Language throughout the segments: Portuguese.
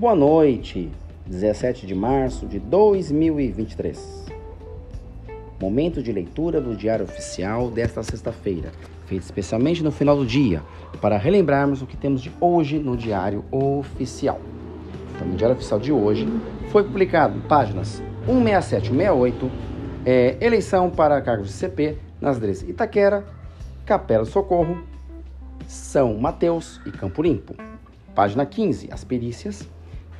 Boa noite, 17 de março de 2023. Momento de leitura do Diário Oficial desta sexta-feira, feito especialmente no final do dia, para relembrarmos o que temos de hoje no Diário Oficial. Então, no Diário Oficial de hoje foi publicado páginas 167 e 168, é, eleição para cargos de CP nas DREs Itaquera, Capela do Socorro, São Mateus e Campo Limpo. Página 15, as perícias.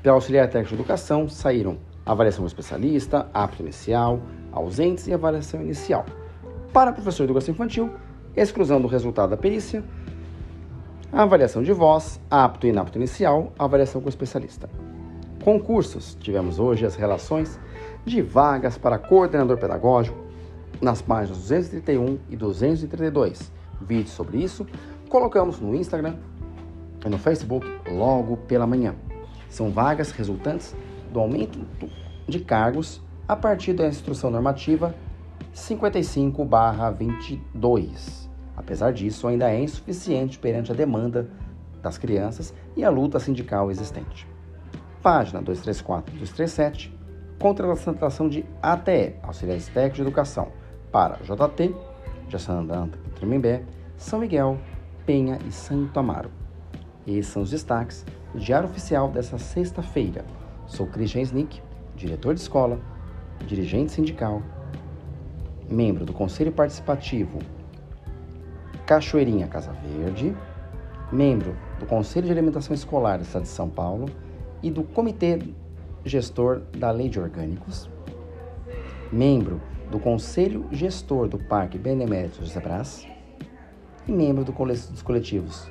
Pela auxiliar técnico de educação saíram avaliação especialista, apto inicial, ausentes e avaliação inicial. Para professor de educação infantil, exclusão do resultado da perícia, avaliação de voz, apto e inapto inicial, avaliação com especialista. Concursos. Tivemos hoje as relações de vagas para coordenador pedagógico nas páginas 231 e 232. Vídeos sobre isso colocamos no Instagram e no Facebook logo pela manhã. São vagas resultantes do aumento de cargos a partir da instrução normativa 55/22. Apesar disso, ainda é insuficiente perante a demanda das crianças e a luta sindical existente página 234 e 237, contratação de ATE, auxiliares técnicos de educação, para JT, e Tremembé, São Miguel, Penha e Santo Amaro. Esses são os destaques do Diário Oficial dessa sexta-feira. Sou Christian Snick, diretor de escola, dirigente sindical, membro do Conselho Participativo Cachoeirinha Casa Verde, membro do Conselho de Alimentação Escolar do Estado de São Paulo e do Comitê Gestor da Lei de Orgânicos, membro do Conselho Gestor do Parque Benemérito José Brás e membro do dos coletivos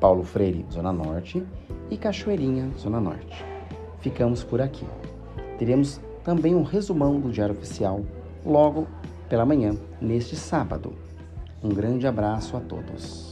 Paulo Freire, Zona Norte, e Cachoeirinha, Zona Norte. Ficamos por aqui. Teremos também um resumão do Diário Oficial logo pela manhã, neste sábado. Um grande abraço a todos.